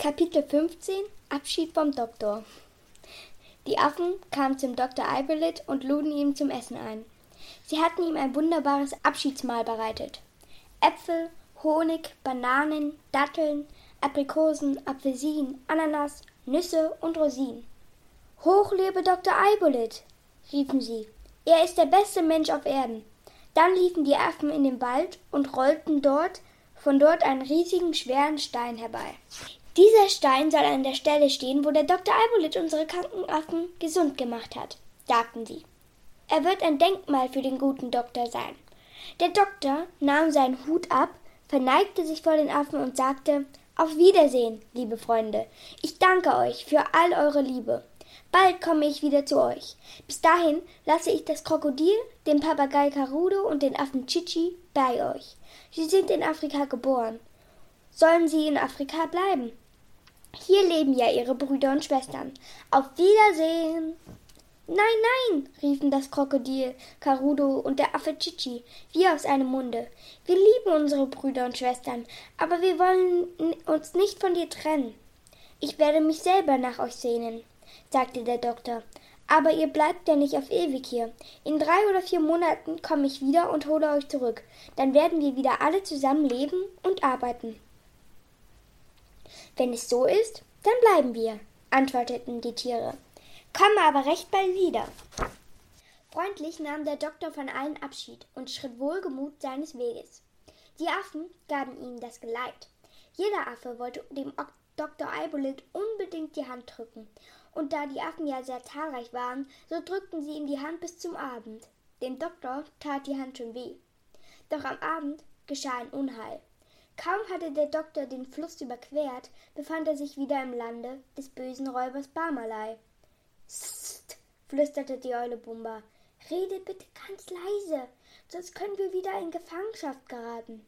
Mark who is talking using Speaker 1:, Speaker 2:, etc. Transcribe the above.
Speaker 1: Kapitel 15 Abschied vom Doktor Die Affen kamen zum Doktor Eibelit und luden ihn zum Essen ein. Sie hatten ihm ein wunderbares Abschiedsmahl bereitet. Äpfel, Honig, Bananen, Datteln, Aprikosen, Apfelsinen, Ananas, Nüsse und Rosinen. Hoch lebe Dr. Eibolit, riefen sie. Er ist der beste Mensch auf Erden. Dann liefen die Affen in den Wald und rollten dort von dort einen riesigen, schweren Stein herbei. Dieser Stein soll an der Stelle stehen, wo der Dr. Albolit unsere kranken Affen gesund gemacht hat, sagten sie. Er wird ein Denkmal für den guten Doktor sein. Der Doktor nahm seinen Hut ab, verneigte sich vor den Affen und sagte Auf Wiedersehen, liebe Freunde. Ich danke euch für all eure Liebe. Bald komme ich wieder zu euch. Bis dahin lasse ich das Krokodil, den Papagei Karudo und den Affen Chichi bei euch. Sie sind in Afrika geboren. Sollen sie in Afrika bleiben? Hier leben ja ihre Brüder und Schwestern. Auf Wiedersehen! Nein, nein, riefen das Krokodil, Karudo und der Affe Chichi wie aus einem Munde. Wir lieben unsere Brüder und Schwestern, aber wir wollen uns nicht von dir trennen. Ich werde mich selber nach euch sehnen sagte der Doktor. Aber ihr bleibt ja nicht auf ewig hier. In drei oder vier Monaten komme ich wieder und hole euch zurück. Dann werden wir wieder alle zusammen leben und arbeiten. Wenn es so ist, dann bleiben wir, antworteten die Tiere. Komme aber recht bald wieder. Freundlich nahm der Doktor von allen Abschied und schritt wohlgemut seines Weges. Die Affen gaben ihm das Geleit. Jeder Affe wollte dem Dr. Eibolith unbedingt die Hand drücken, und da die Affen ja sehr zahlreich waren, so drückten sie ihm die Hand bis zum Abend. Dem Doktor tat die Hand schon weh. Doch am Abend geschah ein Unheil. Kaum hatte der Doktor den Fluss überquert, befand er sich wieder im Lande des bösen Räubers Barmalei. Sst, flüsterte die Eule Bumba. Rede bitte ganz leise, sonst können wir wieder in Gefangenschaft geraten.